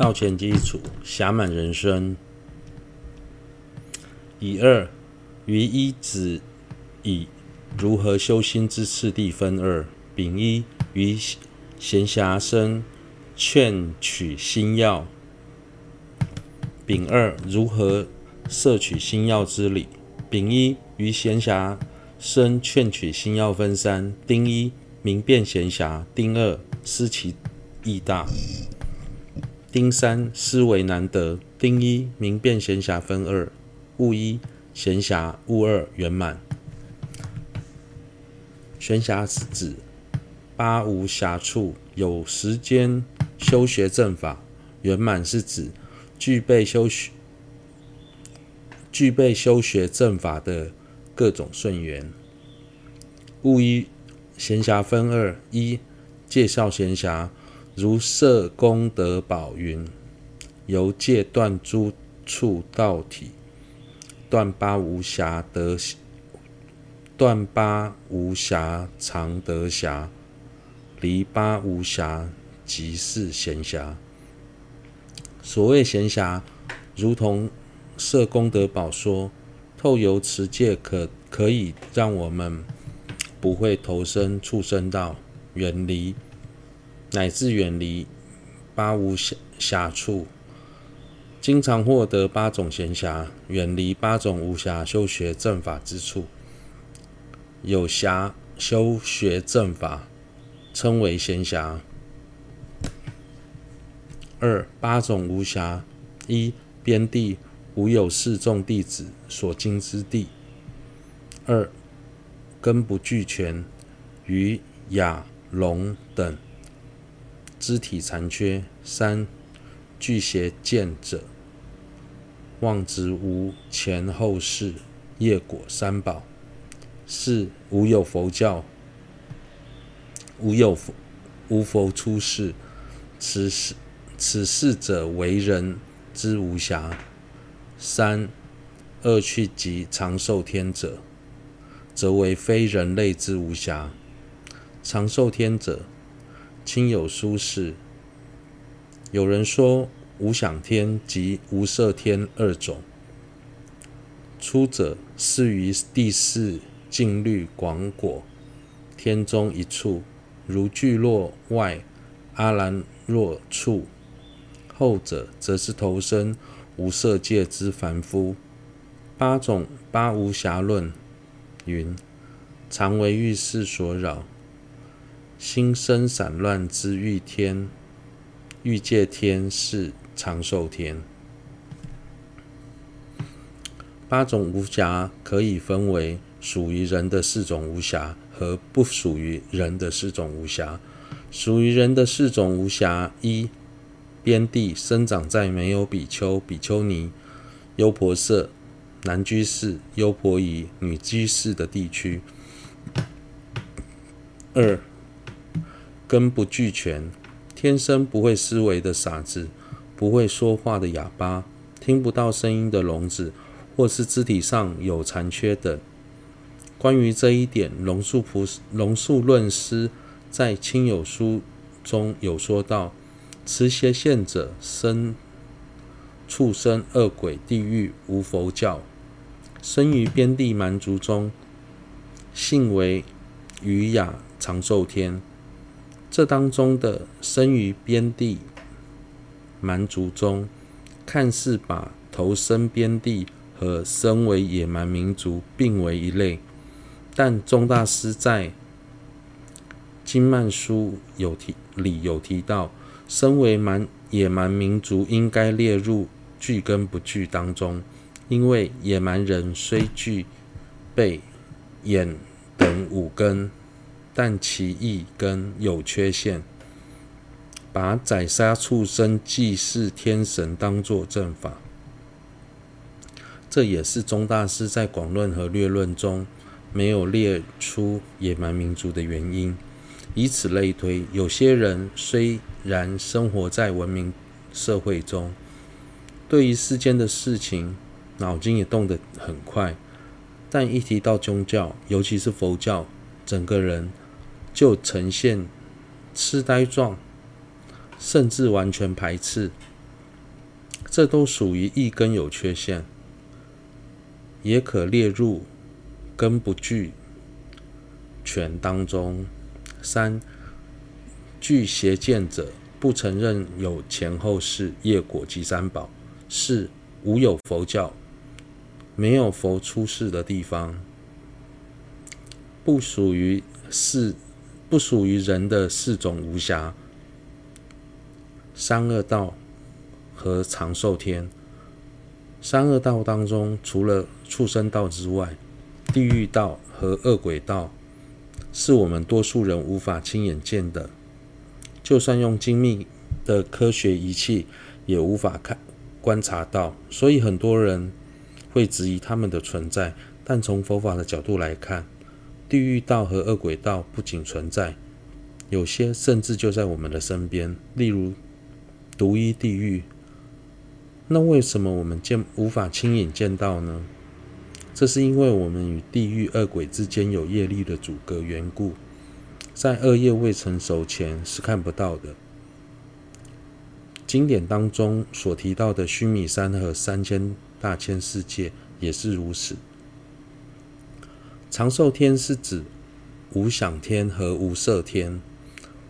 道前基础，暇满人生。乙二于一子以如何修心之次第分二。丙一于闲暇生劝取心要。丙二如何摄取心要之理。丙一于闲暇生劝取心要分三。丁一明辨闲暇。丁二思其义大。丁三思维难得。丁一明辨闲暇分二。物一闲暇，物二圆满。闲暇是指八无暇处，有时间修学正法；圆满是指具备修学具备修学正法的各种顺缘。物一闲暇分二：一介绍闲暇，如摄功德宝云，由戒断诸处道体。断八无暇得，断八无暇常得暇，离八无暇即是闲暇。所谓闲暇，如同摄功德宝说，透由持戒可可以让我们不会投生畜生道，远离乃至远离八无暇处。经常获得八种闲暇，远离八种无暇修学正法之处。有暇修学正法，称为闲暇。二八种无暇：一边地无有四众弟子所经之地；二根不俱全，与雅龙等肢体残缺；三具邪见者，妄执无前后世业果三宝；四无有佛教，无有佛无佛出世，此世此四者为人之无暇；三恶趣及长寿天者，则为非人类之无暇。长寿天者，亲友书士。有人说，无想天及无色天二种，初者是于第四静虑广果天中一处，如聚落外阿兰若处；后者则是投生无色界之凡夫。八种八无暇论云：常为欲事所扰，心生散乱之欲天。欲界天是长寿天。八种无暇可以分为属于人的四种无暇和不属于人的四种无暇。属于人的四种无暇：一、边地生长在没有比丘、比丘尼、优婆塞、男居士、优婆夷、女居士的地区；二、根不俱全。天生不会思维的傻子，不会说话的哑巴，听不到声音的聋子，或是肢体上有残缺等。关于这一点，龙树菩龙树论师在《亲友书》中有说到：持邪见者，生畜生、恶鬼、地狱，无佛教，生于边地蛮族中，性为语哑长寿天。这当中的生于边地蛮族中，看似把投身边地和身为野蛮民族并为一类，但宗大师在《经曼书》有提里有提到，身为蛮野蛮民族应该列入具根不具当中，因为野蛮人虽具备眼等五根。但其意根有缺陷，把宰杀畜生、祭祀天神当作正法，这也是宗大师在广论和略论中没有列出野蛮民族的原因。以此类推，有些人虽然生活在文明社会中，对于世间的事情脑筋也动得很快，但一提到宗教，尤其是佛教，整个人就呈现痴呆状，甚至完全排斥，这都属于意根有缺陷，也可列入根不具全当中。三、具邪见者，不承认有前后世、业果及三宝。四、无有佛教，没有佛出世的地方，不属于是，不属于人的四种无暇。三恶道和长寿天，三恶道当中，除了畜生道之外，地狱道和恶鬼道是我们多数人无法亲眼见的，就算用精密的科学仪器也无法看观察到，所以很多人会质疑他们的存在。但从佛法的角度来看，地狱道和恶鬼道不仅存在，有些甚至就在我们的身边，例如。独一地狱，那为什么我们见无法亲眼见到呢？这是因为我们与地狱恶鬼之间有业力的阻隔缘故，在恶业未成熟前是看不到的。经典当中所提到的须弥山和三千大千世界也是如此。长寿天是指无想天和无色天，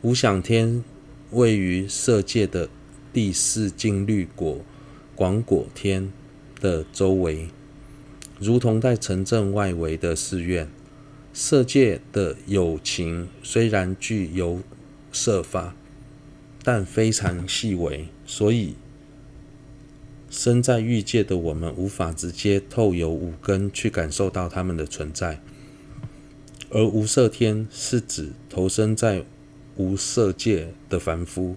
无想天位于色界的。第四静虑果广果天的周围，如同在城镇外围的寺院。色界的有情虽然具有色法，但非常细微，所以身在欲界的我们无法直接透由五根去感受到它们的存在。而无色天是指投生在无色界的凡夫，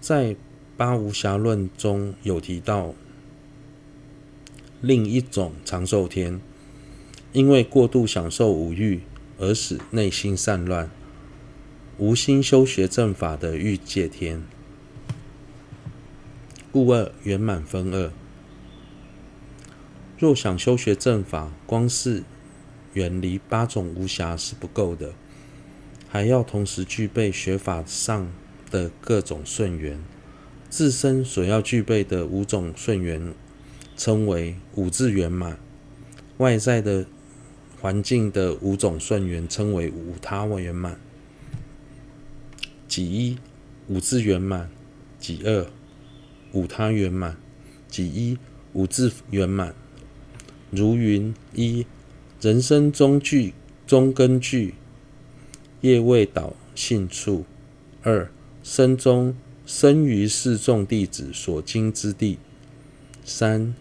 在八无暇论中有提到另一种长寿天，因为过度享受五欲而使内心散乱，无心修学正法的欲界天。故二圆满分二，若想修学正法，光是远离八种无暇是不够的，还要同时具备学法上的各种顺缘。自身所要具备的五种顺缘，称为五自圆满；外在的环境的五种顺缘，称为五他圆满。己一？五自圆满，己二？五他圆满，即一五字圆满。如云：一人生中具中根具业未倒性处；二生中。生于四众弟子所经之地。三、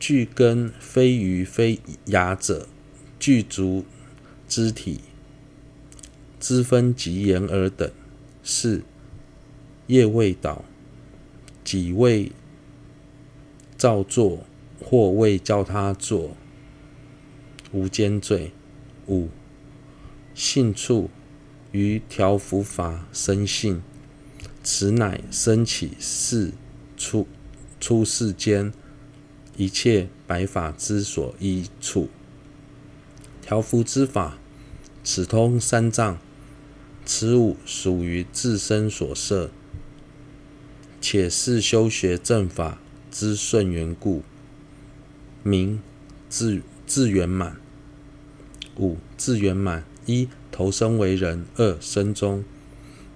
具根非余非雅者，具足肢体，知分及言耳等。四、业未倒，己未造作，或未教他作，无间罪。五、性处于调伏法生性。此乃生起世出出世间一切白法之所依处。调伏之法，此通三藏，此五属于自身所摄，且是修学正法之顺缘故，名自自圆满。五自圆满：一投生为人；二生中。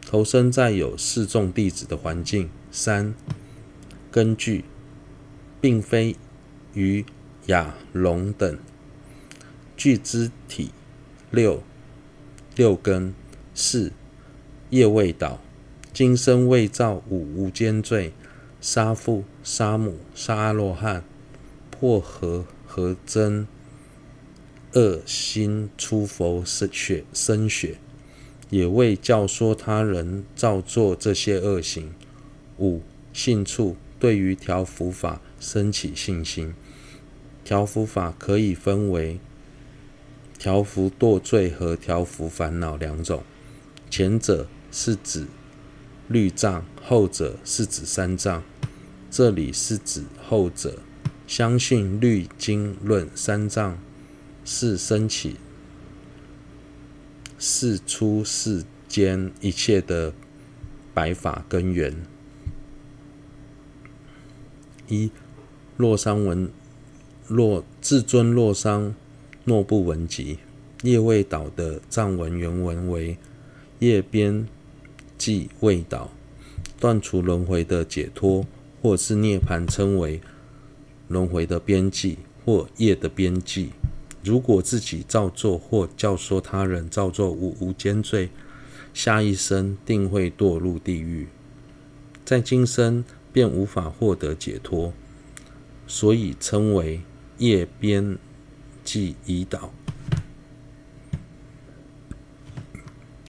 投生在有四众弟子的环境。三、根据，并非于雅、龙等，具肢体。六、六根。四、业未倒，今生未造五无间罪，杀父、杀母、杀阿罗汉，破和合僧，恶心出佛血生血。也未教唆他人造作这些恶行。五、信处，对于调伏法生起信心。调伏法可以分为调伏堕罪和调伏烦恼两种，前者是指律藏，后者是指三藏。这里是指后者，相信律经论三藏是生起。是出世间一切的白法根源。一洛桑文洛至尊洛桑若不闻及业未倒的藏文原文为叶边即未倒，断除轮回的解脱，或是涅槃，称为轮回的边际或业的边际。如果自己造作或教唆他人造作无无间罪，下一生定会堕入地狱，在今生便无法获得解脱，所以称为业边际已倒。